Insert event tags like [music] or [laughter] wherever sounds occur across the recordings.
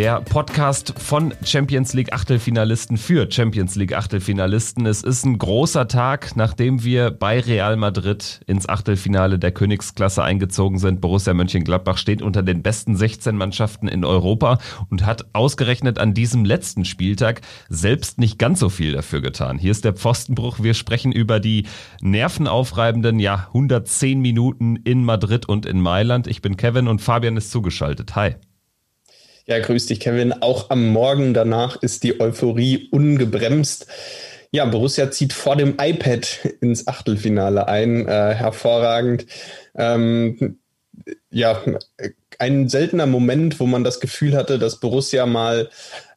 der Podcast von Champions League Achtelfinalisten für Champions League Achtelfinalisten. Es ist ein großer Tag, nachdem wir bei Real Madrid ins Achtelfinale der Königsklasse eingezogen sind. Borussia Mönchengladbach steht unter den besten 16 Mannschaften in Europa und hat ausgerechnet an diesem letzten Spieltag selbst nicht ganz so viel dafür getan. Hier ist der Pfostenbruch. Wir sprechen über die nervenaufreibenden, ja, 110 Minuten in Madrid und in Mailand. Ich bin Kevin und Fabian ist zugeschaltet. Hi. Ja, grüß dich, Kevin. Auch am Morgen danach ist die Euphorie ungebremst. Ja, Borussia zieht vor dem iPad ins Achtelfinale ein. Äh, hervorragend. Ähm, ja, ein seltener Moment, wo man das Gefühl hatte, dass Borussia mal,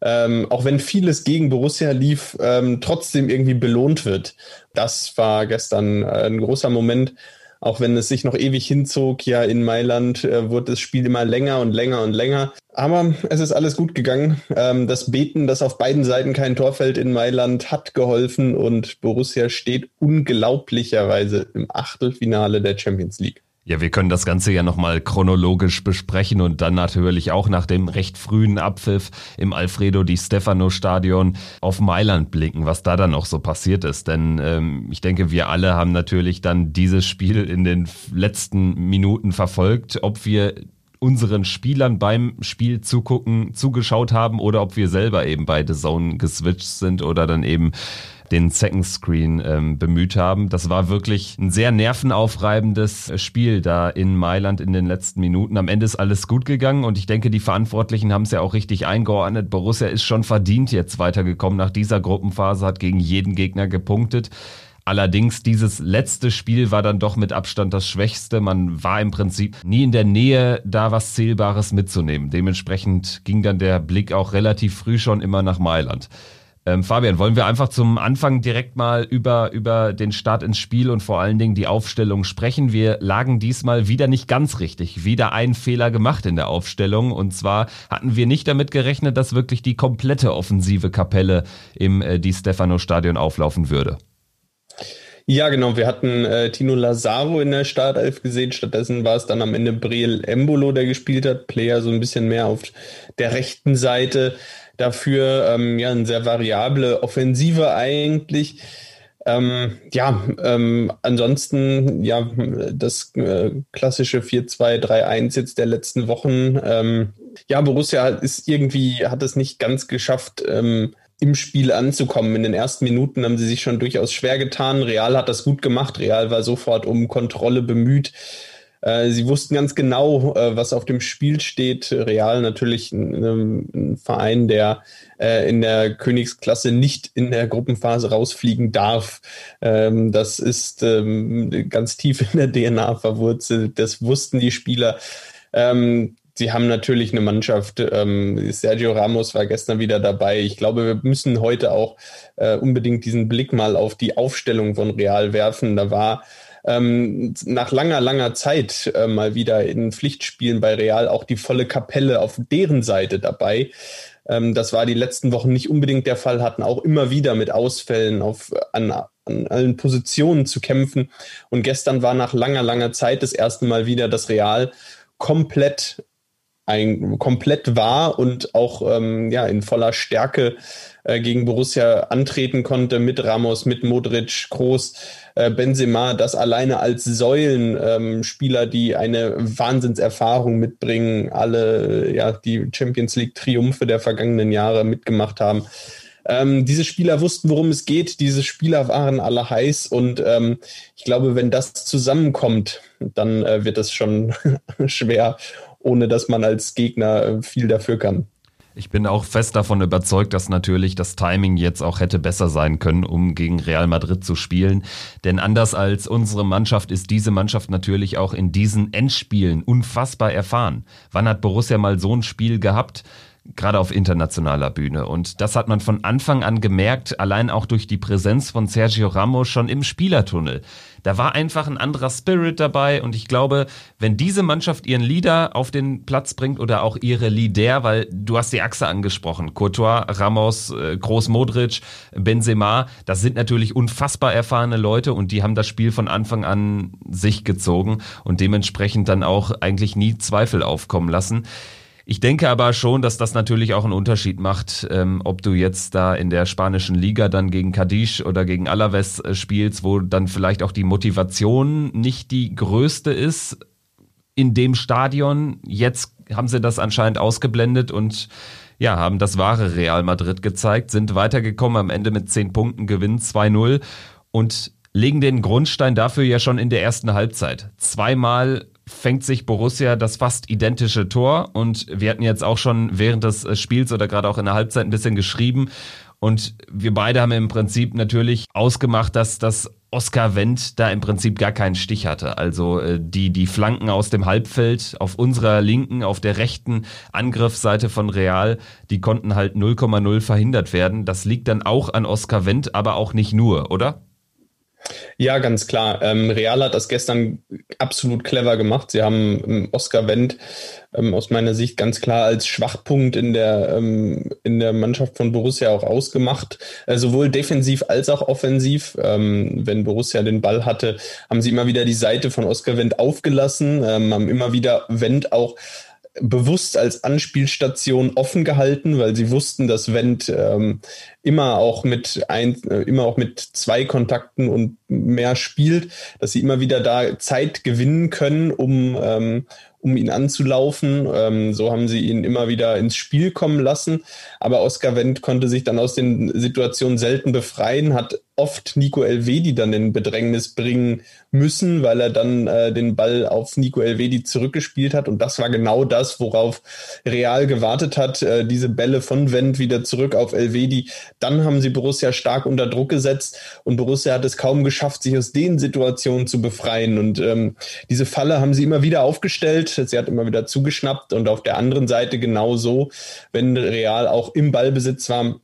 ähm, auch wenn vieles gegen Borussia lief, ähm, trotzdem irgendwie belohnt wird. Das war gestern äh, ein großer Moment auch wenn es sich noch ewig hinzog, ja, in Mailand äh, wurde das Spiel immer länger und länger und länger. Aber es ist alles gut gegangen. Ähm, das Beten, das auf beiden Seiten kein Tor fällt in Mailand, hat geholfen und Borussia steht unglaublicherweise im Achtelfinale der Champions League. Ja, wir können das Ganze ja nochmal chronologisch besprechen und dann natürlich auch nach dem recht frühen Abpfiff im Alfredo Di Stefano Stadion auf Mailand blicken, was da dann noch so passiert ist. Denn ähm, ich denke, wir alle haben natürlich dann dieses Spiel in den letzten Minuten verfolgt, ob wir unseren Spielern beim Spiel zugucken, zugeschaut haben oder ob wir selber eben bei The Zone geswitcht sind oder dann eben den Second Screen ähm, bemüht haben. Das war wirklich ein sehr nervenaufreibendes äh, Spiel da in Mailand in den letzten Minuten. Am Ende ist alles gut gegangen und ich denke, die Verantwortlichen haben es ja auch richtig eingeordnet. Borussia ist schon verdient jetzt weitergekommen nach dieser Gruppenphase, hat gegen jeden Gegner gepunktet. Allerdings dieses letzte Spiel war dann doch mit Abstand das schwächste. Man war im Prinzip nie in der Nähe, da was Zählbares mitzunehmen. Dementsprechend ging dann der Blick auch relativ früh schon immer nach Mailand. Ähm, Fabian, wollen wir einfach zum Anfang direkt mal über, über den Start ins Spiel und vor allen Dingen die Aufstellung sprechen. Wir lagen diesmal wieder nicht ganz richtig, wieder einen Fehler gemacht in der Aufstellung. Und zwar hatten wir nicht damit gerechnet, dass wirklich die komplette offensive Kapelle im äh, Di Stefano Stadion auflaufen würde. Ja, genau. Wir hatten äh, Tino Lazaro in der Startelf gesehen. Stattdessen war es dann am Ende Briel Embolo, der gespielt hat. Player so ein bisschen mehr auf der rechten Seite dafür ähm, ja eine sehr variable Offensive eigentlich. Ähm, ja, ähm, ansonsten ja das äh, klassische 4-2-3-1 jetzt der letzten Wochen. Ähm, ja, Borussia ist irgendwie, hat es nicht ganz geschafft, ähm, im Spiel anzukommen. In den ersten Minuten haben sie sich schon durchaus schwer getan. Real hat das gut gemacht. Real war sofort um Kontrolle bemüht. Äh, sie wussten ganz genau, äh, was auf dem Spiel steht. Real natürlich ein, ein Verein, der äh, in der Königsklasse nicht in der Gruppenphase rausfliegen darf. Ähm, das ist ähm, ganz tief in der DNA verwurzelt. Das wussten die Spieler. Ähm, sie haben natürlich eine Mannschaft. Ähm, Sergio Ramos war gestern wieder dabei. Ich glaube, wir müssen heute auch unbedingt diesen Blick mal auf die Aufstellung von Real werfen. Da war ähm, nach langer, langer Zeit äh, mal wieder in Pflichtspielen bei Real auch die volle Kapelle auf deren Seite dabei. Ähm, das war die letzten Wochen nicht unbedingt der Fall, hatten auch immer wieder mit Ausfällen auf, an, an allen Positionen zu kämpfen. Und gestern war nach langer, langer Zeit das erste Mal wieder das Real komplett ein komplett war und auch ähm, ja in voller Stärke äh, gegen Borussia antreten konnte mit Ramos, mit Modric, Groß, äh, Benzema, das alleine als Säulenspieler, ähm, die eine Wahnsinnserfahrung mitbringen, alle ja die Champions League Triumphe der vergangenen Jahre mitgemacht haben. Ähm, diese Spieler wussten, worum es geht. Diese Spieler waren alle heiß und ähm, ich glaube, wenn das zusammenkommt, dann äh, wird es schon [laughs] schwer, ohne dass man als Gegner äh, viel dafür kann. Ich bin auch fest davon überzeugt, dass natürlich das Timing jetzt auch hätte besser sein können, um gegen Real Madrid zu spielen. Denn anders als unsere Mannschaft ist diese Mannschaft natürlich auch in diesen Endspielen unfassbar erfahren. Wann hat Borussia mal so ein Spiel gehabt? gerade auf internationaler Bühne. Und das hat man von Anfang an gemerkt, allein auch durch die Präsenz von Sergio Ramos schon im Spielertunnel. Da war einfach ein anderer Spirit dabei und ich glaube, wenn diese Mannschaft ihren Leader auf den Platz bringt oder auch ihre Leader, weil du hast die Achse angesprochen, Courtois, Ramos, äh, Groß Modric, Benzema, das sind natürlich unfassbar erfahrene Leute und die haben das Spiel von Anfang an sich gezogen und dementsprechend dann auch eigentlich nie Zweifel aufkommen lassen. Ich denke aber schon, dass das natürlich auch einen Unterschied macht, ähm, ob du jetzt da in der spanischen Liga dann gegen Cadiz oder gegen Alaves äh, spielst, wo dann vielleicht auch die Motivation nicht die größte ist in dem Stadion. Jetzt haben sie das anscheinend ausgeblendet und ja, haben das wahre Real Madrid gezeigt, sind weitergekommen, am Ende mit zehn Punkten, gewinnen 2-0 und legen den Grundstein dafür ja schon in der ersten Halbzeit. Zweimal fängt sich Borussia das fast identische Tor und wir hatten jetzt auch schon während des äh, Spiels oder gerade auch in der Halbzeit ein bisschen geschrieben und wir beide haben im Prinzip natürlich ausgemacht, dass das Oscar Wendt da im Prinzip gar keinen Stich hatte. Also äh, die, die Flanken aus dem Halbfeld auf unserer linken, auf der rechten Angriffsseite von Real, die konnten halt 0,0 verhindert werden. Das liegt dann auch an Oscar Wendt, aber auch nicht nur, oder? Ja, ganz klar. Ähm, Real hat das gestern absolut clever gemacht. Sie haben ähm, Oscar Wendt ähm, aus meiner Sicht ganz klar als Schwachpunkt in der, ähm, in der Mannschaft von Borussia auch ausgemacht. Äh, sowohl defensiv als auch offensiv. Ähm, wenn Borussia den Ball hatte, haben sie immer wieder die Seite von Oscar Wendt aufgelassen, ähm, haben immer wieder Wendt auch bewusst als Anspielstation offen gehalten, weil sie wussten, dass Wendt ähm, immer auch mit ein, äh, immer auch mit zwei Kontakten und mehr spielt, dass sie immer wieder da Zeit gewinnen können, um ähm, um ihn anzulaufen. Ähm, so haben sie ihn immer wieder ins Spiel kommen lassen. Aber Oscar Wendt konnte sich dann aus den Situationen selten befreien, hat oft Nico Elvedi dann in Bedrängnis bringen müssen, weil er dann äh, den Ball auf Nico Elvedi zurückgespielt hat. Und das war genau das, worauf Real gewartet hat. Äh, diese Bälle von Wendt wieder zurück auf Elvedi. Dann haben sie Borussia stark unter Druck gesetzt und Borussia hat es kaum geschafft, sich aus den Situationen zu befreien. Und ähm, diese Falle haben sie immer wieder aufgestellt. Sie hat immer wieder zugeschnappt und auf der anderen Seite genauso, wenn Real auch im Ballbesitz war,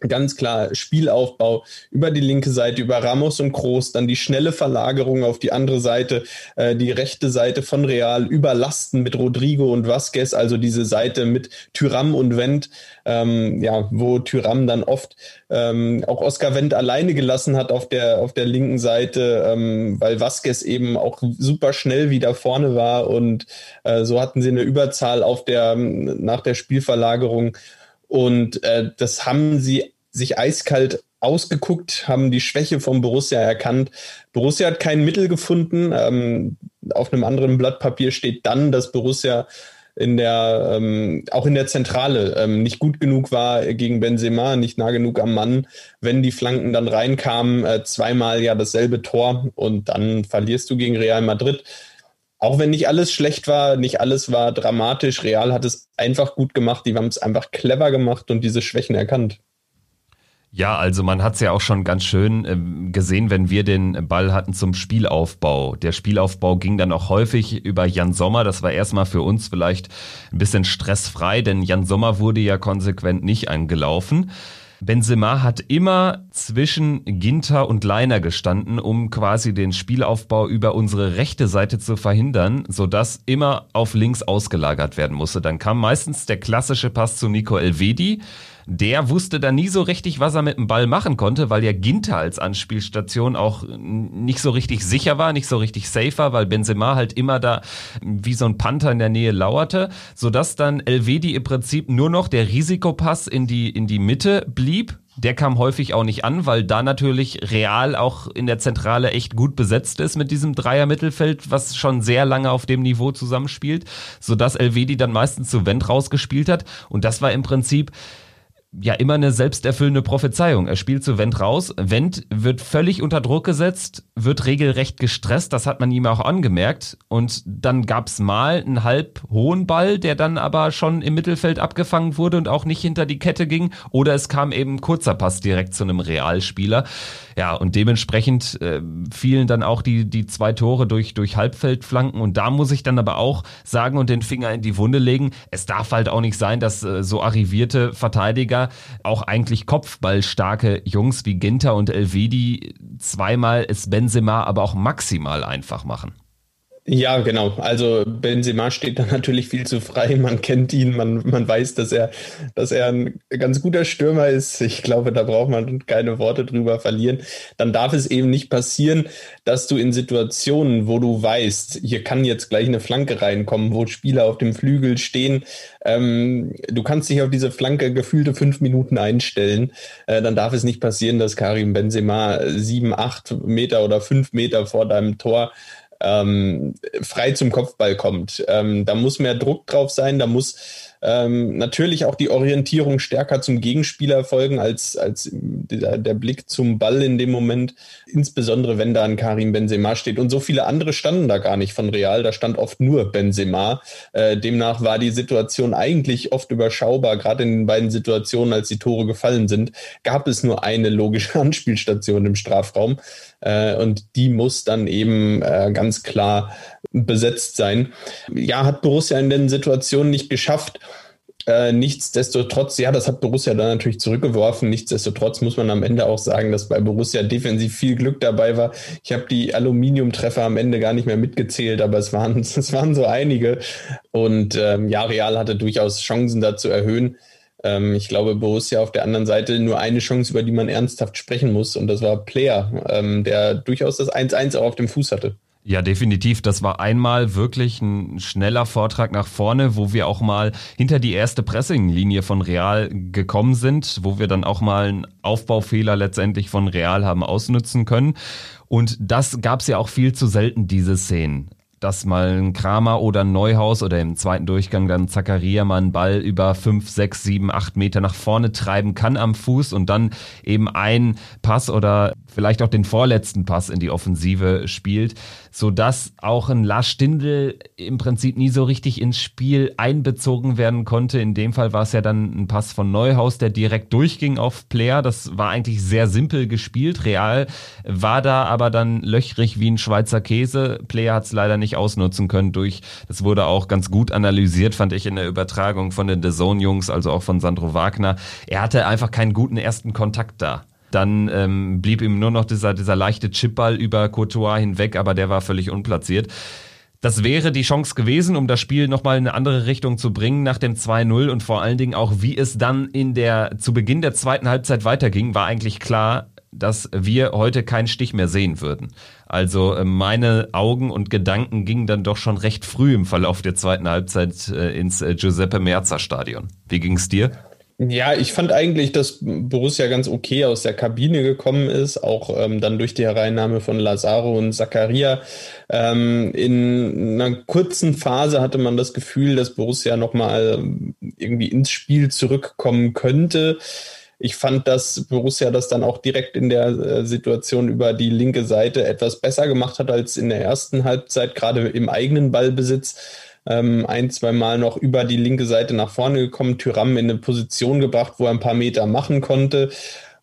ganz klar Spielaufbau über die linke Seite, über Ramos und Groß, dann die schnelle Verlagerung auf die andere Seite, äh, die rechte Seite von Real, überlasten mit Rodrigo und Vasquez, also diese Seite mit Tyram und Wendt, ähm, ja, wo Tyram dann oft ähm, auch Oscar Wendt alleine gelassen hat auf der, auf der linken Seite, ähm, weil Vasquez eben auch super schnell wieder vorne war und äh, so hatten sie eine Überzahl auf der, nach der Spielverlagerung und äh, das haben sie sich eiskalt ausgeguckt, haben die Schwäche vom Borussia erkannt. Borussia hat kein Mittel gefunden. Ähm, auf einem anderen Blatt Papier steht dann, dass Borussia in der ähm, auch in der Zentrale ähm, nicht gut genug war gegen Benzema, nicht nah genug am Mann. Wenn die Flanken dann reinkamen, äh, zweimal ja dasselbe Tor und dann verlierst du gegen Real Madrid auch wenn nicht alles schlecht war, nicht alles war dramatisch, Real hat es einfach gut gemacht, die haben es einfach clever gemacht und diese Schwächen erkannt. Ja, also man hat es ja auch schon ganz schön äh, gesehen, wenn wir den Ball hatten zum Spielaufbau. Der Spielaufbau ging dann auch häufig über Jan Sommer. Das war erstmal für uns vielleicht ein bisschen stressfrei, denn Jan Sommer wurde ja konsequent nicht angelaufen. Benzema hat immer zwischen Ginter und Leiner gestanden, um quasi den Spielaufbau über unsere rechte Seite zu verhindern, sodass immer auf links ausgelagert werden musste. Dann kam meistens der klassische Pass zu Nico Elvedi. Der wusste dann nie so richtig, was er mit dem Ball machen konnte, weil ja Ginter als Anspielstation auch nicht so richtig sicher war, nicht so richtig safe war, weil Benzema halt immer da wie so ein Panther in der Nähe lauerte, sodass dann Elvedi im Prinzip nur noch der Risikopass in die, in die Mitte blieb der kam häufig auch nicht an, weil da natürlich Real auch in der Zentrale echt gut besetzt ist mit diesem Dreier-Mittelfeld, was schon sehr lange auf dem Niveau zusammenspielt, sodass Elvedi dann meistens zu Wendt rausgespielt hat. Und das war im Prinzip ja immer eine selbsterfüllende Prophezeiung. Er spielt zu Wendt raus. Wendt wird völlig unter Druck gesetzt, wird regelrecht gestresst. Das hat man ihm auch angemerkt. Und dann gab's mal einen halb hohen Ball, der dann aber schon im Mittelfeld abgefangen wurde und auch nicht hinter die Kette ging. Oder es kam eben kurzer Pass direkt zu einem Realspieler. Ja, und dementsprechend äh, fielen dann auch die, die zwei Tore durch, durch Halbfeldflanken. Und da muss ich dann aber auch sagen und den Finger in die Wunde legen, es darf halt auch nicht sein, dass äh, so arrivierte Verteidiger Bundesliga auch eigentlich kopfballstarke Jungs wie Ginter und Elvedi zweimal es Benzema aber auch maximal einfach machen. Ja, genau. Also Benzema steht da [laughs] natürlich viel zu frei. Man kennt ihn, man, man weiß, dass er, dass er ein ganz guter Stürmer ist. Ich glaube, da braucht man keine Worte drüber verlieren. Dann darf es eben nicht passieren, dass du in Situationen, wo du weißt, hier kann jetzt gleich eine Flanke reinkommen, wo Spieler auf dem Flügel stehen, ähm, du kannst dich auf diese Flanke gefühlte fünf Minuten einstellen. Äh, dann darf es nicht passieren, dass Karim Benzema sieben, acht Meter oder fünf Meter vor deinem Tor ähm, frei zum Kopfball kommt. Ähm, da muss mehr Druck drauf sein, da muss ähm, natürlich auch die Orientierung stärker zum Gegenspieler folgen als, als der, der, Blick zum Ball in dem Moment, insbesondere wenn da ein Karim Benzema steht. Und so viele andere standen da gar nicht von Real, da stand oft nur Benzema. Äh, demnach war die Situation eigentlich oft überschaubar, gerade in den beiden Situationen, als die Tore gefallen sind, gab es nur eine logische [laughs] Anspielstation im Strafraum. Äh, und die muss dann eben äh, ganz klar besetzt sein. Ja, hat Borussia in den Situationen nicht geschafft. Äh, nichtsdestotrotz, ja, das hat Borussia dann natürlich zurückgeworfen. Nichtsdestotrotz muss man am Ende auch sagen, dass bei Borussia defensiv viel Glück dabei war. Ich habe die Aluminiumtreffer am Ende gar nicht mehr mitgezählt, aber es waren, [laughs] es waren so einige. Und ähm, ja, Real hatte durchaus Chancen da zu erhöhen. Ähm, ich glaube, Borussia auf der anderen Seite nur eine Chance, über die man ernsthaft sprechen muss. Und das war Player, ähm, der durchaus das 1-1 auch auf dem Fuß hatte. Ja, definitiv. Das war einmal wirklich ein schneller Vortrag nach vorne, wo wir auch mal hinter die erste Pressinglinie von Real gekommen sind, wo wir dann auch mal einen Aufbaufehler letztendlich von Real haben ausnutzen können. Und das gab es ja auch viel zu selten, diese Szenen dass mal ein Kramer oder ein Neuhaus oder im zweiten Durchgang dann Zakaria mal einen Ball über fünf, sechs, sieben, acht Meter nach vorne treiben kann am Fuß und dann eben ein Pass oder vielleicht auch den vorletzten Pass in die Offensive spielt, so dass auch ein Lars Stindl im Prinzip nie so richtig ins Spiel einbezogen werden konnte. In dem Fall war es ja dann ein Pass von Neuhaus, der direkt durchging auf Player. Das war eigentlich sehr simpel gespielt. Real war da aber dann löchrig wie ein Schweizer Käse. Player hat es leider nicht ausnutzen können durch, das wurde auch ganz gut analysiert, fand ich in der Übertragung von den The Zone Jungs, also auch von Sandro Wagner. Er hatte einfach keinen guten ersten Kontakt da. Dann ähm, blieb ihm nur noch dieser, dieser leichte Chipball über Courtois hinweg, aber der war völlig unplatziert. Das wäre die Chance gewesen, um das Spiel nochmal in eine andere Richtung zu bringen nach dem 2-0 und vor allen Dingen auch, wie es dann in der, zu Beginn der zweiten Halbzeit weiterging, war eigentlich klar, dass wir heute keinen Stich mehr sehen würden. Also äh, meine Augen und Gedanken gingen dann doch schon recht früh im Verlauf der zweiten Halbzeit äh, ins äh, Giuseppe Merzer Stadion. Wie ging es dir? Ja, ich fand eigentlich, dass Borussia ganz okay aus der Kabine gekommen ist, auch ähm, dann durch die Hereinnahme von Lazaro und Zakaria. Ähm, in einer kurzen Phase hatte man das Gefühl, dass Borussia nochmal irgendwie ins Spiel zurückkommen könnte. Ich fand, dass Borussia das dann auch direkt in der äh, Situation über die linke Seite etwas besser gemacht hat als in der ersten Halbzeit, gerade im eigenen Ballbesitz ähm, ein, zwei Mal noch über die linke Seite nach vorne gekommen, Tyram in eine Position gebracht, wo er ein paar Meter machen konnte,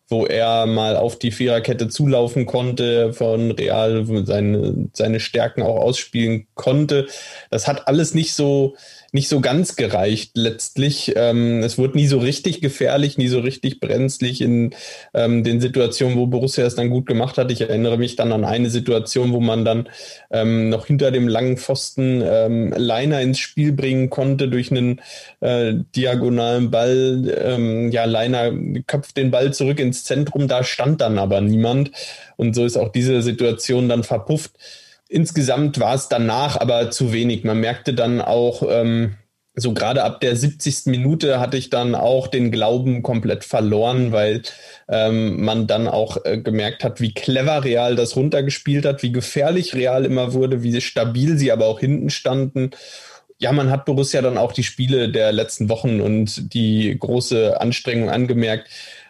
wo er mal auf die Viererkette zulaufen konnte, von Real seine, seine Stärken auch ausspielen konnte. Das hat alles nicht so nicht so ganz gereicht letztlich. Ähm, es wurde nie so richtig gefährlich, nie so richtig brenzlig in ähm, den Situationen, wo Borussia es dann gut gemacht hat. Ich erinnere mich dann an eine Situation, wo man dann ähm, noch hinter dem langen Pfosten ähm, Leiner ins Spiel bringen konnte durch einen äh, diagonalen Ball. Ähm, ja, Leiner köpft den Ball zurück ins Zentrum, da stand dann aber niemand. Und so ist auch diese Situation dann verpufft. Insgesamt war es danach aber zu wenig. Man merkte dann auch, ähm, so gerade ab der 70. Minute hatte ich dann auch den Glauben komplett verloren, weil ähm, man dann auch äh, gemerkt hat, wie clever Real das runtergespielt hat, wie gefährlich Real immer wurde, wie stabil sie aber auch hinten standen ja, man hat Borussia dann auch die Spiele der letzten Wochen und die große Anstrengung angemerkt.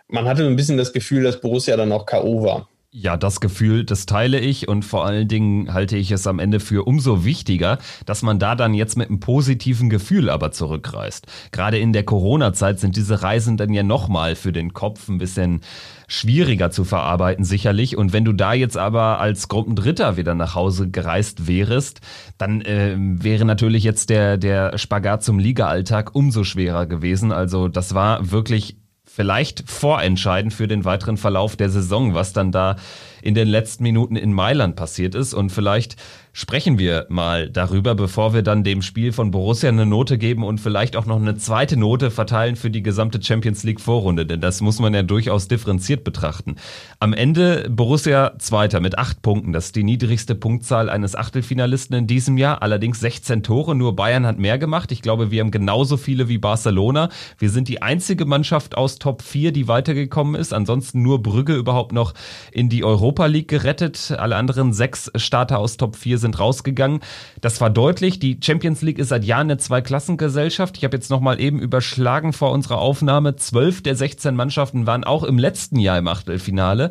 Man hatte ein bisschen das Gefühl, dass Borussia dann auch K.O. war. Ja, das Gefühl, das teile ich und vor allen Dingen halte ich es am Ende für umso wichtiger, dass man da dann jetzt mit einem positiven Gefühl aber zurückreist. Gerade in der Corona-Zeit sind diese Reisen dann ja nochmal für den Kopf ein bisschen schwieriger zu verarbeiten sicherlich. Und wenn du da jetzt aber als Gruppendritter wieder nach Hause gereist wärest, dann äh, wäre natürlich jetzt der, der Spagat zum Liga-Alltag umso schwerer gewesen. Also das war wirklich vielleicht vorentscheidend für den weiteren Verlauf der Saison, was dann da in den letzten Minuten in Mailand passiert ist. Und vielleicht sprechen wir mal darüber, bevor wir dann dem Spiel von Borussia eine Note geben und vielleicht auch noch eine zweite Note verteilen für die gesamte Champions League Vorrunde, denn das muss man ja durchaus differenziert betrachten. Am Ende Borussia Zweiter mit acht Punkten. Das ist die niedrigste Punktzahl eines Achtelfinalisten in diesem Jahr. Allerdings 16 Tore. Nur Bayern hat mehr gemacht. Ich glaube, wir haben genauso viele wie Barcelona. Wir sind die einzige Mannschaft aus Top 4, die weitergekommen ist. Ansonsten nur Brügge überhaupt noch in die Europa League gerettet. Alle anderen sechs Starter aus Top 4 sind rausgegangen. Das war deutlich. Die Champions League ist seit Jahren eine Zweiklassengesellschaft. Ich habe jetzt nochmal eben überschlagen vor unserer Aufnahme. Zwölf der 16 Mannschaften waren auch im letzten Jahr im Achtelfinale.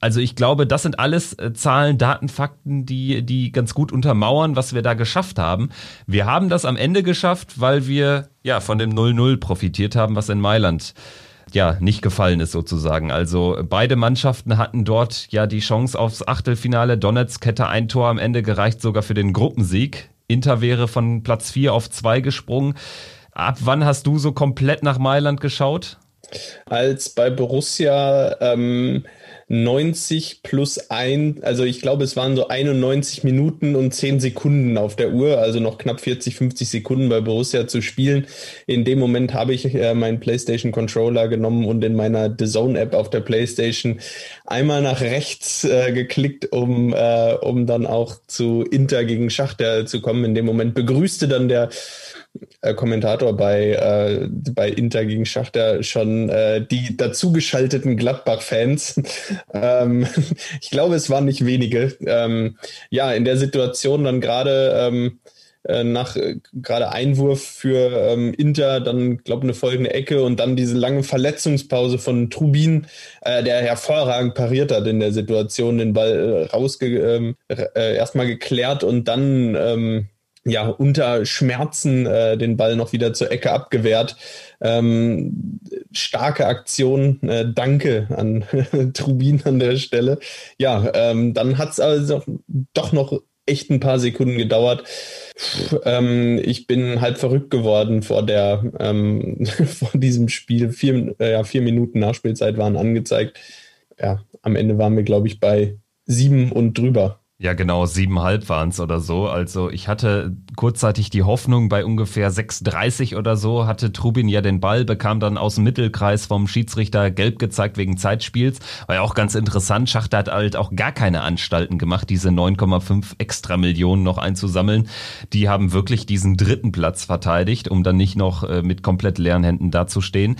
Also ich glaube, das sind alles äh, Zahlen, Daten, Fakten, die, die ganz gut untermauern, was wir da geschafft haben. Wir haben das am Ende geschafft, weil wir ja von dem 0-0 profitiert haben, was in Mailand ja, nicht gefallen ist sozusagen. Also beide Mannschaften hatten dort ja die Chance aufs Achtelfinale. Donetsk hätte ein Tor am Ende gereicht, sogar für den Gruppensieg. Inter wäre von Platz 4 auf 2 gesprungen. Ab wann hast du so komplett nach Mailand geschaut? Als bei Borussia ähm, 90 plus ein, also ich glaube, es waren so 91 Minuten und 10 Sekunden auf der Uhr, also noch knapp 40, 50 Sekunden bei Borussia zu spielen. In dem Moment habe ich äh, meinen PlayStation Controller genommen und in meiner The Zone App auf der PlayStation einmal nach rechts äh, geklickt, um, äh, um dann auch zu Inter gegen Schachter zu kommen. In dem Moment begrüßte dann der äh, Kommentator bei, äh, bei Inter gegen Schachter schon äh, die dazugeschalteten Gladbach-Fans. Ähm, [laughs] ich glaube, es waren nicht wenige. Ähm, ja, in der Situation dann gerade ähm, äh, nach äh, gerade Einwurf für ähm, Inter, dann glaube eine folgende Ecke und dann diese lange Verletzungspause von Trubin, äh, der hervorragend pariert hat in der Situation, den Ball äh, rausge ähm, äh, erstmal geklärt und dann ähm, ja, unter Schmerzen äh, den Ball noch wieder zur Ecke abgewehrt. Ähm, starke Aktion, äh, danke an [laughs] Trubin an der Stelle. Ja, ähm, dann hat es also doch noch echt ein paar Sekunden gedauert. Ähm, ich bin halb verrückt geworden vor der ähm, [laughs] vor diesem Spiel. Vier, äh, ja, vier Minuten Nachspielzeit waren angezeigt. Ja, am Ende waren wir, glaube ich, bei sieben und drüber. Ja, genau, siebenhalb waren es oder so. Also ich hatte kurzzeitig die Hoffnung, bei ungefähr 6,30 oder so hatte Trubin ja den Ball, bekam dann aus dem Mittelkreis vom Schiedsrichter gelb gezeigt wegen Zeitspiels. War ja auch ganz interessant. Schachter hat halt auch gar keine Anstalten gemacht, diese 9,5 extra Millionen noch einzusammeln. Die haben wirklich diesen dritten Platz verteidigt, um dann nicht noch äh, mit komplett leeren Händen dazustehen.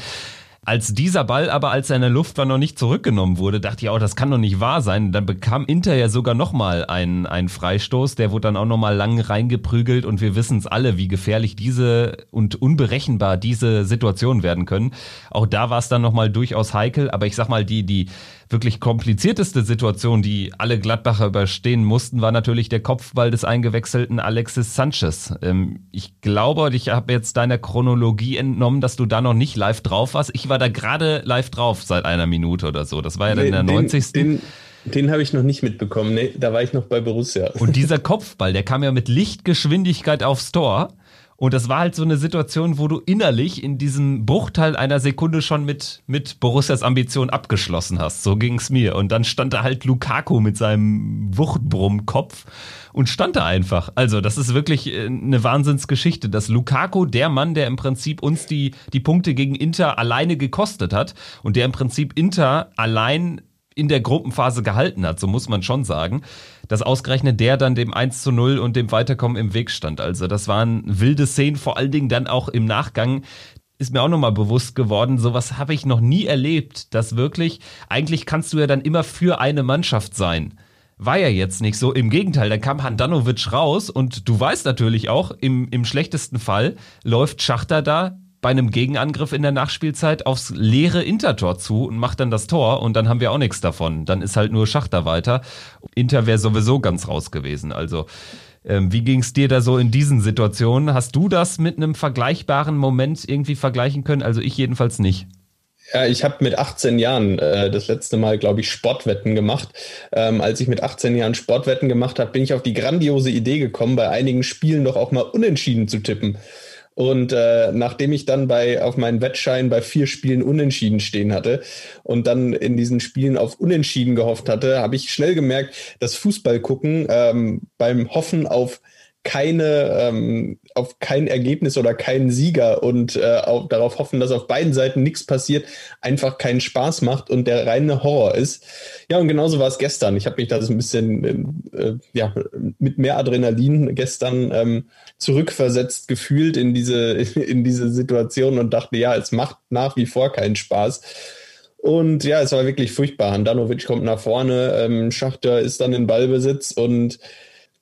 Als dieser Ball aber, als er in der Luft war, noch nicht zurückgenommen wurde, dachte ich auch, das kann doch nicht wahr sein. Dann bekam Inter ja sogar nochmal einen, einen Freistoß, der wurde dann auch nochmal lang reingeprügelt und wir wissen es alle, wie gefährlich diese und unberechenbar diese Situationen werden können. Auch da war es dann nochmal durchaus heikel, aber ich sag mal, die, die wirklich komplizierteste Situation, die alle Gladbacher überstehen mussten, war natürlich der Kopfball des eingewechselten Alexis Sanchez. Ähm, ich glaube, ich habe jetzt deiner Chronologie entnommen, dass du da noch nicht live drauf warst. Ich war da gerade live drauf seit einer Minute oder so. Das war ja dann in der den, 90. Den, den habe ich noch nicht mitbekommen. Nee, da war ich noch bei Borussia. Und dieser [laughs] Kopfball, der kam ja mit Lichtgeschwindigkeit aufs Tor. Und das war halt so eine Situation, wo du innerlich in diesem Bruchteil einer Sekunde schon mit, mit Borussias Ambition abgeschlossen hast. So ging's mir. Und dann stand da halt Lukaku mit seinem Wuchtbrummkopf und stand da einfach. Also, das ist wirklich äh, eine Wahnsinnsgeschichte, dass Lukaku, der Mann, der im Prinzip uns die, die Punkte gegen Inter alleine gekostet hat und der im Prinzip Inter allein in der Gruppenphase gehalten hat, so muss man schon sagen, dass ausgerechnet der dann dem 1 zu 0 und dem Weiterkommen im Weg stand. Also das waren wilde Szenen, vor allen Dingen dann auch im Nachgang ist mir auch nochmal bewusst geworden, sowas habe ich noch nie erlebt, dass wirklich, eigentlich kannst du ja dann immer für eine Mannschaft sein. war ja jetzt nicht so. Im Gegenteil, dann kam Handanovic raus und du weißt natürlich auch, im, im schlechtesten Fall läuft Schachter da bei einem Gegenangriff in der Nachspielzeit aufs leere Intertor zu und macht dann das Tor und dann haben wir auch nichts davon. Dann ist halt nur Schachter weiter. Inter wäre sowieso ganz raus gewesen. Also ähm, wie ging es dir da so in diesen Situationen? Hast du das mit einem vergleichbaren Moment irgendwie vergleichen können? Also ich jedenfalls nicht. Ja, ich habe mit 18 Jahren äh, das letzte Mal, glaube ich, Sportwetten gemacht. Ähm, als ich mit 18 Jahren Sportwetten gemacht habe, bin ich auf die grandiose Idee gekommen, bei einigen Spielen doch auch mal unentschieden zu tippen. Und äh, nachdem ich dann bei auf meinen Wettschein bei vier Spielen unentschieden stehen hatte und dann in diesen Spielen auf Unentschieden gehofft hatte, habe ich schnell gemerkt, dass Fußball gucken ähm, beim Hoffen auf keine ähm, auf kein Ergebnis oder keinen Sieger und äh, auf, darauf hoffen, dass auf beiden Seiten nichts passiert, einfach keinen Spaß macht und der reine Horror ist. Ja, und genauso war es gestern. Ich habe mich da so ein bisschen äh, ja, mit mehr Adrenalin gestern ähm, zurückversetzt gefühlt in diese, [laughs] in diese Situation und dachte, ja, es macht nach wie vor keinen Spaß. Und ja, es war wirklich furchtbar. Handanovic kommt nach vorne, ähm, Schachter ist dann in Ballbesitz und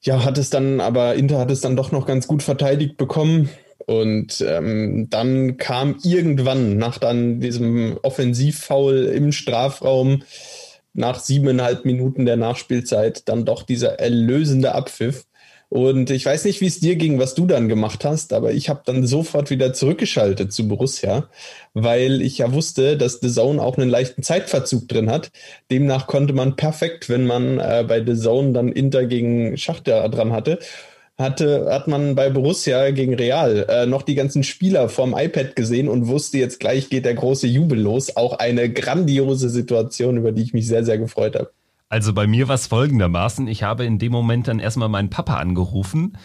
ja, hat es dann, aber Inter hat es dann doch noch ganz gut verteidigt bekommen. Und ähm, dann kam irgendwann nach dann diesem Offensivfoul im Strafraum nach siebeneinhalb Minuten der Nachspielzeit dann doch dieser erlösende Abpfiff. Und ich weiß nicht, wie es dir ging, was du dann gemacht hast, aber ich habe dann sofort wieder zurückgeschaltet zu Borussia, weil ich ja wusste, dass The Zone auch einen leichten Zeitverzug drin hat. Demnach konnte man perfekt, wenn man äh, bei The Zone dann Inter gegen Schachter dran hatte, hatte, hat man bei Borussia gegen Real äh, noch die ganzen Spieler vorm iPad gesehen und wusste, jetzt gleich geht der große Jubel los. Auch eine grandiose Situation, über die ich mich sehr, sehr gefreut habe. Also bei mir war es folgendermaßen, ich habe in dem Moment dann erstmal meinen Papa angerufen,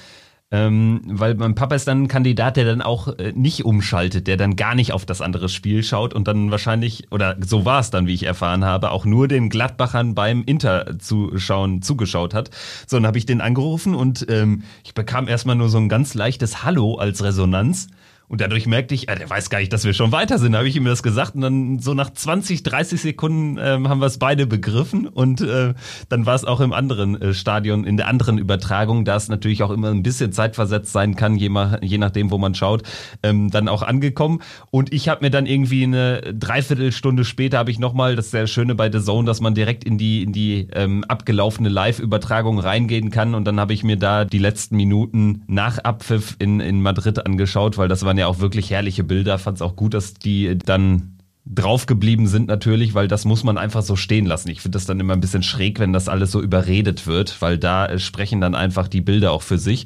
ähm, weil mein Papa ist dann ein Kandidat, der dann auch äh, nicht umschaltet, der dann gar nicht auf das andere Spiel schaut und dann wahrscheinlich, oder so war es dann, wie ich erfahren habe, auch nur den Gladbachern beim Inter-Zuschauen zugeschaut hat. So, dann habe ich den angerufen und ähm, ich bekam erstmal nur so ein ganz leichtes Hallo als Resonanz. Und dadurch merkte ich, äh, der weiß gar nicht, dass wir schon weiter sind. Da habe ich ihm das gesagt. Und dann so nach 20, 30 Sekunden ähm, haben wir es beide begriffen. Und äh, dann war es auch im anderen äh, Stadion, in der anderen Übertragung, da es natürlich auch immer ein bisschen zeitversetzt sein kann, je, je nachdem, wo man schaut, ähm, dann auch angekommen. Und ich habe mir dann irgendwie eine Dreiviertelstunde später habe ich nochmal, das ist sehr Schöne bei The Zone, dass man direkt in die, in die ähm, abgelaufene Live-Übertragung reingehen kann. Und dann habe ich mir da die letzten Minuten nach Abpfiff in, in Madrid angeschaut, weil das waren ja ja auch wirklich herrliche Bilder. Fand es auch gut, dass die dann draufgeblieben sind natürlich, weil das muss man einfach so stehen lassen. Ich finde das dann immer ein bisschen schräg, wenn das alles so überredet wird, weil da äh, sprechen dann einfach die Bilder auch für sich.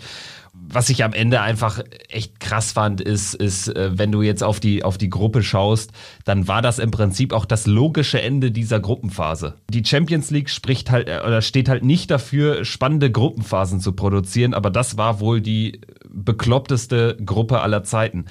Was ich am Ende einfach echt krass fand, ist, ist, äh, wenn du jetzt auf die, auf die Gruppe schaust, dann war das im Prinzip auch das logische Ende dieser Gruppenphase. Die Champions League spricht halt, äh, oder steht halt nicht dafür, spannende Gruppenphasen zu produzieren, aber das war wohl die bekloppteste Gruppe aller Zeiten.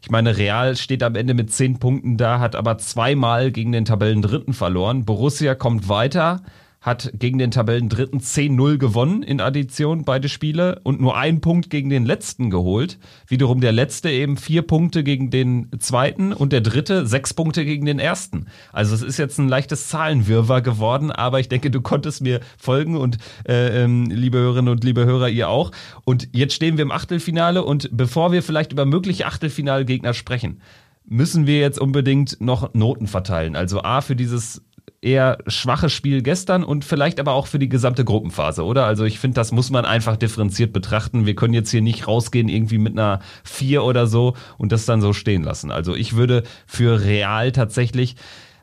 Ich meine, Real steht am Ende mit zehn Punkten da, hat aber zweimal gegen den Tabellendritten verloren. Borussia kommt weiter, hat gegen den Tabellendritten 10-0 gewonnen in Addition, beide Spiele, und nur einen Punkt gegen den letzten geholt. Wiederum der letzte eben vier Punkte gegen den zweiten und der dritte sechs Punkte gegen den ersten. Also es ist jetzt ein leichtes Zahlenwirrwarr geworden, aber ich denke, du konntest mir folgen und äh, ähm, liebe Hörerinnen und liebe Hörer, ihr auch. Und jetzt stehen wir im Achtelfinale und bevor wir vielleicht über mögliche Achtelfinalgegner sprechen, müssen wir jetzt unbedingt noch Noten verteilen. Also A für dieses eher schwaches Spiel gestern und vielleicht aber auch für die gesamte Gruppenphase, oder? Also ich finde, das muss man einfach differenziert betrachten. Wir können jetzt hier nicht rausgehen irgendwie mit einer 4 oder so und das dann so stehen lassen. Also ich würde für Real tatsächlich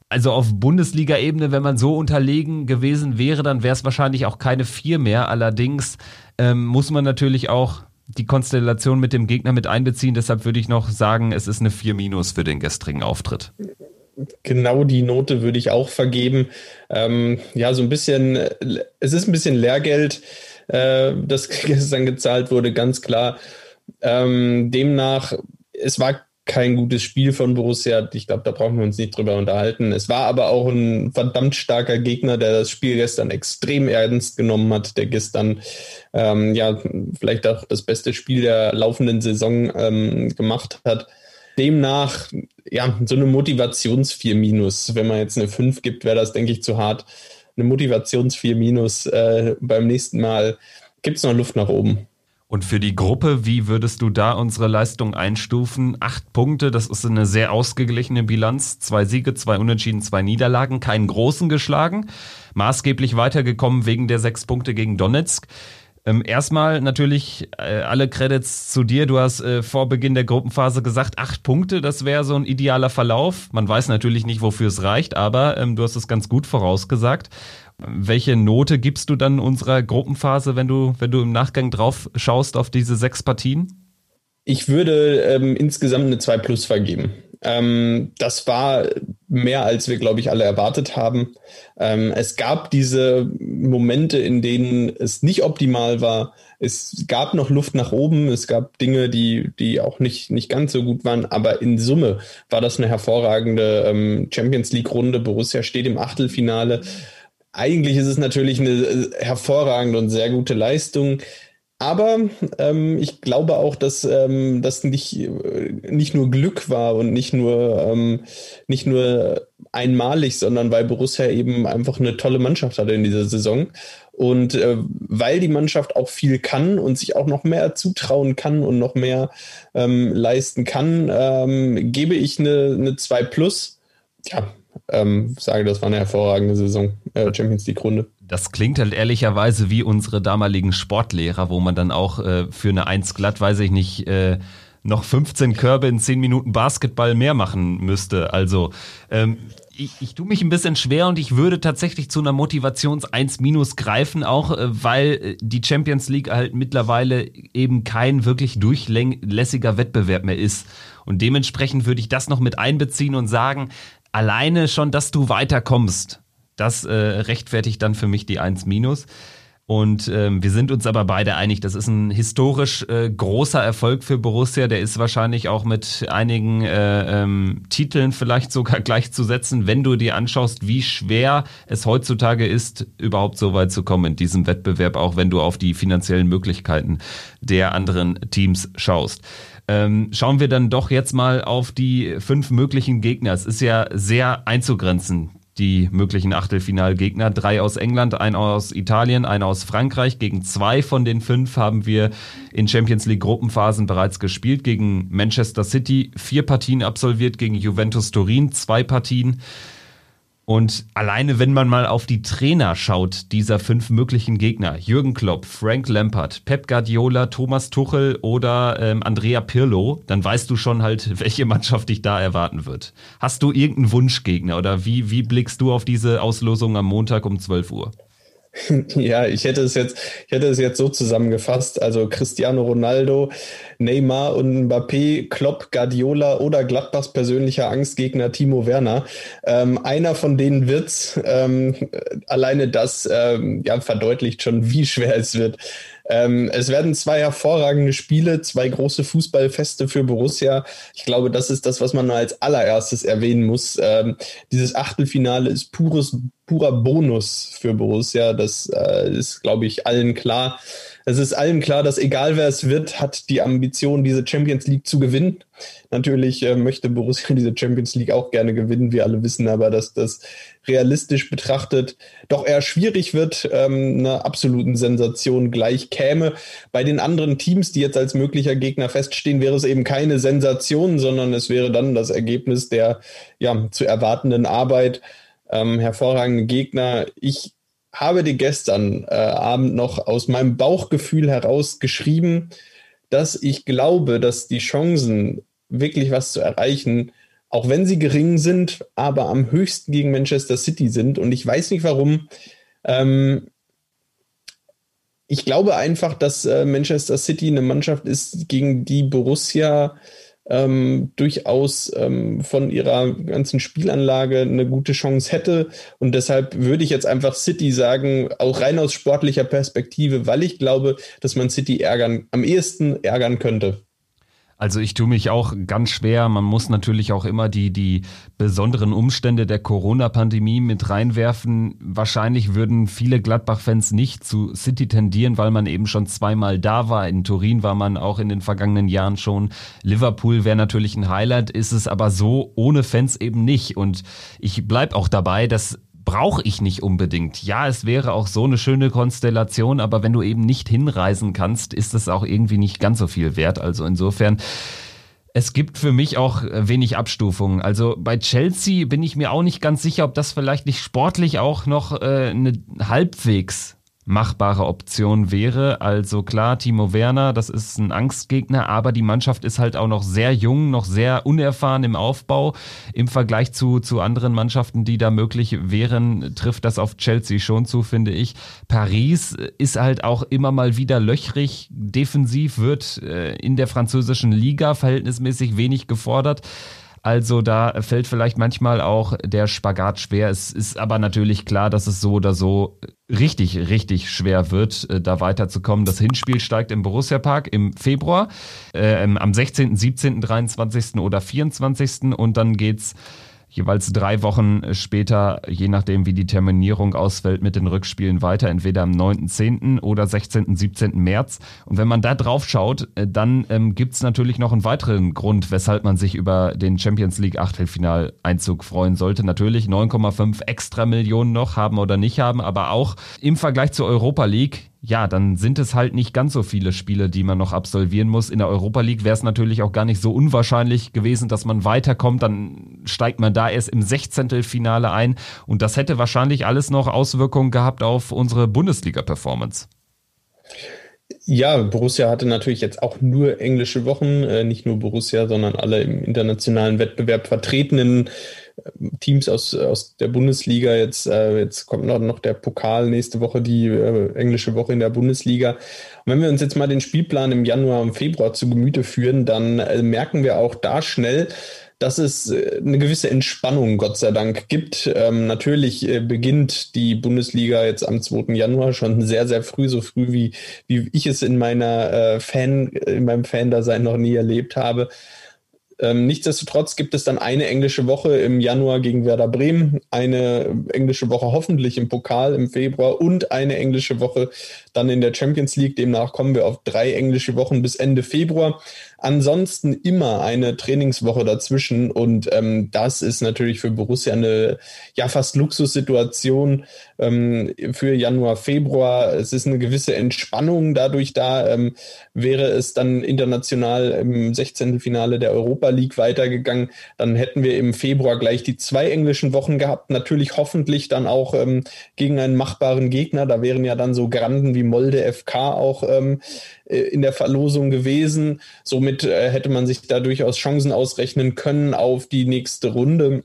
also auf Bundesliga-Ebene, wenn man so unterlegen gewesen wäre, dann wäre es wahrscheinlich auch keine 4 mehr. Allerdings ähm, muss man natürlich auch die Konstellation mit dem Gegner mit einbeziehen. Deshalb würde ich noch sagen, es ist eine 4 minus für den gestrigen Auftritt genau die Note würde ich auch vergeben. Ähm, ja, so ein bisschen, es ist ein bisschen Lehrgeld, äh, das [laughs] gestern gezahlt wurde, ganz klar. Ähm, demnach, es war kein gutes Spiel von Borussia. Ich glaube, da brauchen wir uns nicht drüber unterhalten. Es war aber auch ein verdammt starker Gegner, der das Spiel gestern extrem ernst genommen hat, der gestern ähm, ja vielleicht auch das beste Spiel der laufenden Saison ähm, gemacht hat demnach, ja, so eine Motivations 4 minus. Wenn man jetzt eine 5 gibt, wäre das, denke ich, zu hart. eine Motivations 4 minus äh, beim nächsten Mal. Gibt es noch Luft nach oben? Und für die Gruppe, wie würdest du da unsere Leistung einstufen? Acht Punkte, das ist eine sehr ausgeglichene Bilanz. Zwei Siege, zwei Unentschieden, zwei Niederlagen, keinen großen geschlagen. Maßgeblich weitergekommen wegen der sechs Punkte gegen Donetsk. Ähm, erstmal natürlich äh, alle Credits zu dir. Du hast äh, vor Beginn der Gruppenphase gesagt, acht Punkte, das wäre so ein idealer Verlauf. Man weiß natürlich nicht, wofür es reicht, aber ähm, du hast es ganz gut vorausgesagt. Welche Note gibst du dann unserer Gruppenphase, wenn du, wenn du im Nachgang drauf schaust auf diese sechs Partien? Ich würde ähm, insgesamt eine 2 Plus vergeben. Ähm, das war mehr, als wir, glaube ich, alle erwartet haben. Ähm, es gab diese Momente, in denen es nicht optimal war. Es gab noch Luft nach oben. Es gab Dinge, die, die auch nicht, nicht ganz so gut waren. Aber in Summe war das eine hervorragende ähm, Champions League-Runde. Borussia steht im Achtelfinale eigentlich ist es natürlich eine äh, hervorragende und sehr gute Leistung. Aber ähm, ich glaube auch, dass ähm, das nicht, äh, nicht nur Glück war und nicht nur, ähm, nicht nur einmalig, sondern weil Borussia eben einfach eine tolle Mannschaft hatte in dieser Saison. Und äh, weil die Mannschaft auch viel kann und sich auch noch mehr zutrauen kann und noch mehr ähm, leisten kann, ähm, gebe ich eine, eine 2 Plus. Ja, ähm, sage, das war eine hervorragende Saison, äh, Champions League Runde. Das klingt halt ehrlicherweise wie unsere damaligen Sportlehrer, wo man dann auch äh, für eine Eins glatt, weiß ich nicht, äh, noch 15 Körbe in 10 Minuten Basketball mehr machen müsste. Also ähm, ich, ich tue mich ein bisschen schwer und ich würde tatsächlich zu einer Motivations 1 minus greifen, auch äh, weil äh, die Champions League halt mittlerweile eben kein wirklich durchlässiger Wettbewerb mehr ist. Und dementsprechend würde ich das noch mit einbeziehen und sagen, alleine schon, dass du weiterkommst, das äh, rechtfertigt dann für mich die 1 minus. Und ähm, wir sind uns aber beide einig, das ist ein historisch äh, großer Erfolg für Borussia. Der ist wahrscheinlich auch mit einigen äh, ähm, Titeln vielleicht sogar [laughs] gleichzusetzen, wenn du dir anschaust, wie schwer es heutzutage ist, überhaupt so weit zu kommen in diesem Wettbewerb, auch wenn du auf die finanziellen Möglichkeiten der anderen Teams schaust. Ähm, schauen wir dann doch jetzt mal auf die fünf möglichen Gegner. Es ist ja sehr einzugrenzen, die möglichen Achtelfinalgegner. Drei aus England, ein aus Italien, einer aus Frankreich. Gegen zwei von den fünf haben wir in Champions League Gruppenphasen bereits gespielt. Gegen Manchester City vier Partien absolviert, gegen Juventus Turin zwei Partien. Und alleine, wenn man mal auf die Trainer schaut, dieser fünf möglichen Gegner, Jürgen Klopp, Frank Lampard, Pep Guardiola, Thomas Tuchel oder ähm, Andrea Pirlo, dann weißt du schon halt, [laughs] welche Mannschaft dich da erwarten wird. Hast du irgendeinen Wunschgegner oder wie, wie blickst du auf diese Auslosung am Montag um 12 Uhr? [laughs] Ja, ich hätte es jetzt, ich hätte es jetzt so zusammengefasst. Also Cristiano Ronaldo, Neymar und Mbappé, Klopp, Guardiola oder Gladbachs persönlicher Angstgegner Timo Werner. Ähm, einer von denen wird's. Ähm, alleine das ähm, ja, verdeutlicht schon, wie schwer es wird. Ähm, es werden zwei hervorragende Spiele, zwei große Fußballfeste für Borussia. Ich glaube, das ist das, was man als allererstes erwähnen muss. Ähm, dieses Achtelfinale ist pures, purer Bonus für Borussia. Das äh, ist, glaube ich, allen klar. Es ist allen klar, dass egal wer es wird, hat die Ambition, diese Champions League zu gewinnen. Natürlich äh, möchte Borussia [laughs] diese Champions League auch gerne gewinnen, wir alle wissen aber, dass das realistisch betrachtet doch eher schwierig wird, ähm, einer absoluten Sensation gleich käme. Bei den anderen Teams, die jetzt als möglicher Gegner feststehen, wäre es eben keine Sensation, sondern es wäre dann das Ergebnis der ja, zu erwartenden Arbeit. Ähm, hervorragende Gegner. Ich habe dir gestern äh, Abend noch aus meinem Bauchgefühl heraus geschrieben, dass ich glaube, dass die Chancen, wirklich was zu erreichen, auch wenn sie gering sind, aber am höchsten gegen Manchester City sind. Und ich weiß nicht warum. Ähm, ich glaube einfach, dass äh, Manchester City eine Mannschaft ist, gegen die Borussia ähm, durchaus ähm, von ihrer ganzen Spielanlage eine gute Chance hätte. Und deshalb würde ich jetzt einfach City sagen, auch rein aus sportlicher Perspektive, weil ich glaube, dass man City ärgern, am ehesten ärgern könnte. Also ich tue mich auch ganz schwer. Man muss natürlich auch immer die, die besonderen Umstände der Corona-Pandemie mit reinwerfen. Wahrscheinlich würden viele Gladbach-Fans nicht zu City tendieren, weil man eben schon zweimal da war. In Turin war man auch in den vergangenen Jahren schon. Liverpool wäre natürlich ein Highlight, ist es aber so ohne Fans eben nicht. Und ich bleib auch dabei, dass brauche ich nicht unbedingt. Ja, es wäre auch so eine schöne Konstellation, aber wenn du eben nicht hinreisen kannst, ist es auch irgendwie nicht ganz so viel wert. Also insofern es gibt für mich auch wenig Abstufungen. Also bei Chelsea bin ich mir auch nicht ganz sicher, ob das vielleicht nicht sportlich auch noch äh, eine halbwegs machbare Option wäre. Also klar, Timo Werner, das ist ein Angstgegner, aber die Mannschaft ist halt auch noch sehr jung, noch sehr unerfahren im Aufbau. Im Vergleich zu, zu anderen Mannschaften, die da möglich wären, trifft das auf Chelsea schon zu, finde ich. Paris ist halt auch immer mal wieder löchrig. Defensiv wird äh, in der französischen Liga verhältnismäßig wenig gefordert. Also da fällt vielleicht manchmal auch der Spagat schwer. Es ist aber natürlich klar, dass es so oder so richtig, richtig schwer wird, äh, da weiterzukommen. Das Hinspiel steigt im Borussia Park im Februar, äh, am 16., 17., 23. oder 24. und dann geht's jeweils drei Wochen später, je nachdem wie die Terminierung ausfällt, mit den Rückspielen weiter, entweder am 9.10. oder 16., 17. März. Und wenn man da drauf schaut, äh, dann ähm, gibt natürlich noch einen weiteren Grund, weshalb man sich über den Champions League Achtelfinaleinzug freuen sollte. Natürlich 9,5 extra Millionen noch haben oder nicht haben, aber auch im Vergleich zur Europa League ja, dann sind es halt nicht ganz so viele Spiele, die man noch absolvieren muss. In der Europa League wäre es natürlich auch gar nicht so unwahrscheinlich gewesen, dass man weiterkommt. Dann steigt man da erst im 16. Finale ein. Und das hätte wahrscheinlich alles noch Auswirkungen gehabt auf unsere Bundesliga-Performance. Ja, Borussia hatte natürlich jetzt auch nur englische Wochen, äh, nicht nur Borussia, sondern alle im internationalen Wettbewerb vertretenen Teams aus, aus der Bundesliga. Jetzt, äh, jetzt kommt noch, noch der Pokal nächste Woche, die äh, englische Woche in der Bundesliga. Und wenn wir uns jetzt mal den Spielplan im Januar und Februar zu Gemüte führen, dann äh, merken wir auch da schnell, dass es äh, eine gewisse Entspannung, Gott sei Dank, gibt. Ähm, natürlich äh, beginnt die Bundesliga jetzt am 2. Januar schon sehr, sehr früh, so früh wie, wie ich es in meiner äh, Fan, in meinem Fan-Dasein noch nie erlebt habe. Ähm, nichtsdestotrotz gibt es dann eine englische Woche im Januar gegen Werder Bremen, eine englische Woche hoffentlich im Pokal im Februar und eine englische Woche dann in der Champions League. Demnach kommen wir auf drei englische Wochen bis Ende Februar. Ansonsten immer eine Trainingswoche dazwischen und ähm, das ist natürlich für Borussia eine ja fast Luxussituation ähm, für Januar, Februar. Es ist eine gewisse Entspannung dadurch da. Ähm, wäre es dann international im 16. Finale der Europa League weitergegangen, dann hätten wir im Februar gleich die zwei englischen Wochen gehabt. Natürlich hoffentlich dann auch ähm, gegen einen machbaren Gegner. Da wären ja dann so Granden wie Molde FK auch ähm, äh, in der Verlosung gewesen. Somit äh, hätte man sich da durchaus Chancen ausrechnen können auf die nächste Runde.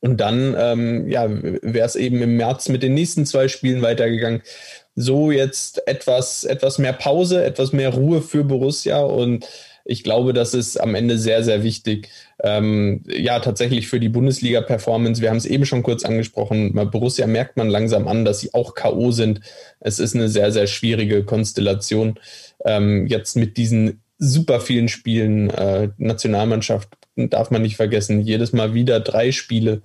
Und dann, ähm, ja, wäre es eben im März mit den nächsten zwei Spielen weitergegangen. So jetzt etwas, etwas mehr Pause, etwas mehr Ruhe für Borussia und ich glaube, das ist am Ende sehr, sehr wichtig. Ähm, ja, tatsächlich für die Bundesliga-Performance. Wir haben es eben schon kurz angesprochen. Bei Borussia merkt man langsam an, dass sie auch K.O. sind. Es ist eine sehr, sehr schwierige Konstellation. Ähm, jetzt mit diesen super vielen Spielen, äh, Nationalmannschaft darf man nicht vergessen, jedes Mal wieder drei Spiele.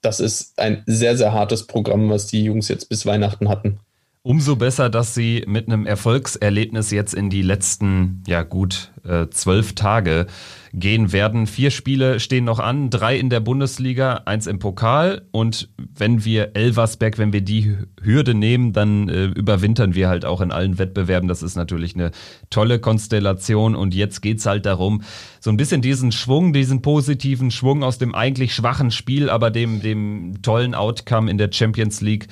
Das ist ein sehr, sehr hartes Programm, was die Jungs jetzt bis Weihnachten hatten. Umso besser, dass sie mit einem Erfolgserlebnis jetzt in die letzten, ja gut, äh, zwölf Tage gehen werden. Vier Spiele stehen noch an, drei in der Bundesliga, eins im Pokal. Und wenn wir Elversberg, wenn wir die Hürde nehmen, dann äh, überwintern wir halt auch in allen Wettbewerben. Das ist natürlich eine tolle Konstellation. Und jetzt geht's halt darum, so ein bisschen diesen Schwung, diesen positiven Schwung aus dem eigentlich schwachen Spiel, aber dem, dem tollen Outcome in der Champions League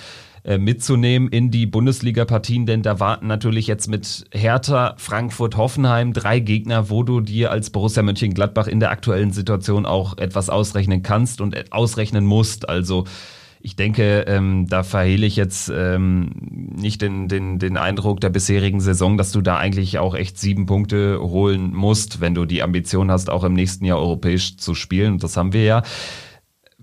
äh, mitzunehmen in die Bundesliga-Partien, denn da warten natürlich jetzt mit Hertha, Frankfurt, Hoffenheim drei Gegner, wo du dir als Borussia Mönchengladbach in der aktuellen Situation auch etwas ausrechnen kannst und ausrechnen musst. Also ich denke, ähm, da verhehle ich jetzt ähm, nicht den, den, den Eindruck der bisherigen Saison, dass du da eigentlich auch echt sieben Punkte holen musst, wenn du die Ambition hast, auch im nächsten Jahr europäisch zu spielen. Und das haben wir ja.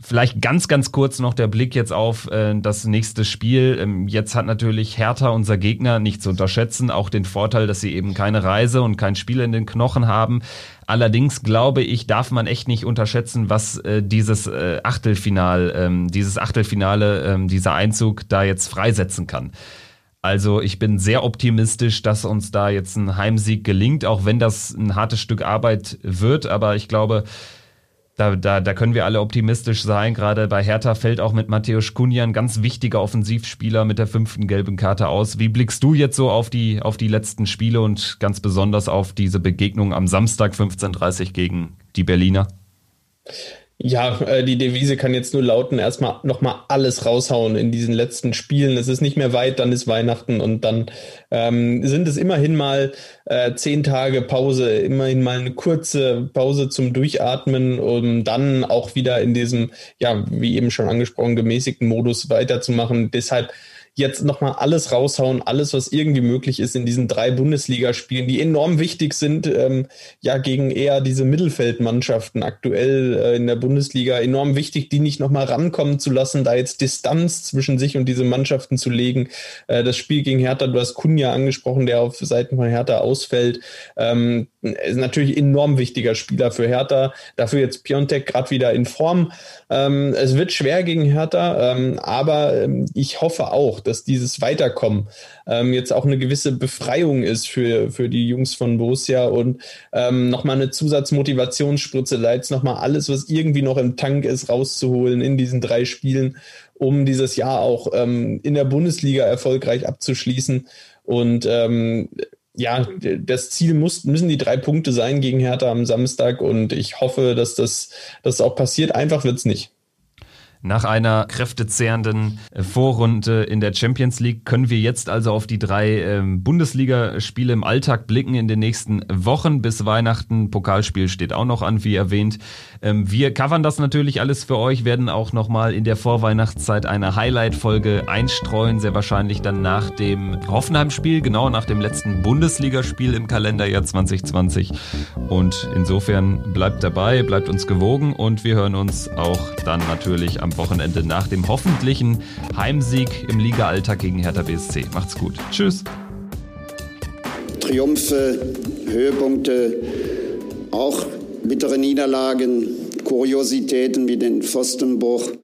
Vielleicht ganz, ganz kurz noch der Blick jetzt auf äh, das nächste Spiel. Ähm, jetzt hat natürlich Hertha, unser Gegner, nicht zu unterschätzen, auch den Vorteil, dass sie eben keine Reise und kein Spiel in den Knochen haben. Allerdings glaube ich, darf man echt nicht unterschätzen, was äh, dieses äh, Achtelfinal, ähm, dieses Achtelfinale, ähm, dieser Einzug da jetzt freisetzen kann. Also ich bin sehr optimistisch, dass uns da jetzt ein Heimsieg gelingt, auch wenn das ein hartes Stück Arbeit wird. Aber ich glaube, da, da, da können wir alle optimistisch sein. Gerade bei Hertha fällt auch mit Matthäus Kunja ein ganz wichtiger Offensivspieler mit der fünften gelben Karte aus. Wie blickst du jetzt so auf die, auf die letzten Spiele und ganz besonders auf diese Begegnung am Samstag 15.30 gegen die Berliner? Ja, äh, die Devise kann jetzt nur lauten, erstmal nochmal alles raushauen in diesen letzten Spielen. Es ist nicht mehr weit, dann ist Weihnachten und dann ähm, sind es immerhin mal äh, zehn Tage Pause, immerhin mal eine kurze Pause zum Durchatmen, um dann auch wieder in diesem, ja, wie eben schon angesprochen, gemäßigten Modus weiterzumachen. Deshalb jetzt nochmal alles raushauen, alles, was irgendwie möglich ist in diesen drei Bundesligaspielen, die enorm wichtig sind, ähm, ja, gegen eher diese Mittelfeldmannschaften aktuell äh, in der Bundesliga, enorm wichtig, die nicht nochmal rankommen zu lassen, da jetzt Distanz zwischen sich und diese Mannschaften zu legen. Äh, das Spiel gegen Hertha, du hast Kunja angesprochen, der auf Seiten von Hertha ausfällt, ähm, ist natürlich enorm wichtiger Spieler für Hertha. Dafür jetzt Piontek gerade wieder in Form. Ähm, es wird schwer gegen Hertha, ähm, aber ähm, ich hoffe auch, dass dieses Weiterkommen ähm, jetzt auch eine gewisse Befreiung ist für, für die Jungs von Borussia und ähm, nochmal eine Zusatzmotivationsspritze, da nochmal alles, was irgendwie noch im Tank ist, rauszuholen in diesen drei Spielen, um dieses Jahr auch ähm, in der Bundesliga erfolgreich abzuschließen. Und ähm, ja, das Ziel muss, müssen die drei Punkte sein gegen Hertha am Samstag und ich hoffe, dass das, das auch passiert. Einfach wird es nicht. Nach einer kräftezehrenden äh, Vorrunde in der Champions League können wir jetzt also auf die drei ähm, Bundesligaspiele im Alltag blicken in den nächsten Wochen bis Weihnachten. Pokalspiel steht auch noch an, wie erwähnt. Ähm, wir covern das natürlich alles für euch, werden auch nochmal in der Vorweihnachtszeit eine Highlight-Folge einstreuen, sehr wahrscheinlich dann nach dem Hoffenheim-Spiel, genau nach dem letzten Bundesligaspiel im Kalenderjahr 2020. Und insofern bleibt dabei, bleibt uns gewogen und wir hören uns auch dann natürlich am am Wochenende nach dem hoffentlichen Heimsieg im Liga-Alltag gegen Hertha BSC. Macht's gut. Tschüss. Triumphe, Höhepunkte, auch bittere Niederlagen, Kuriositäten wie den Pfostenbruch.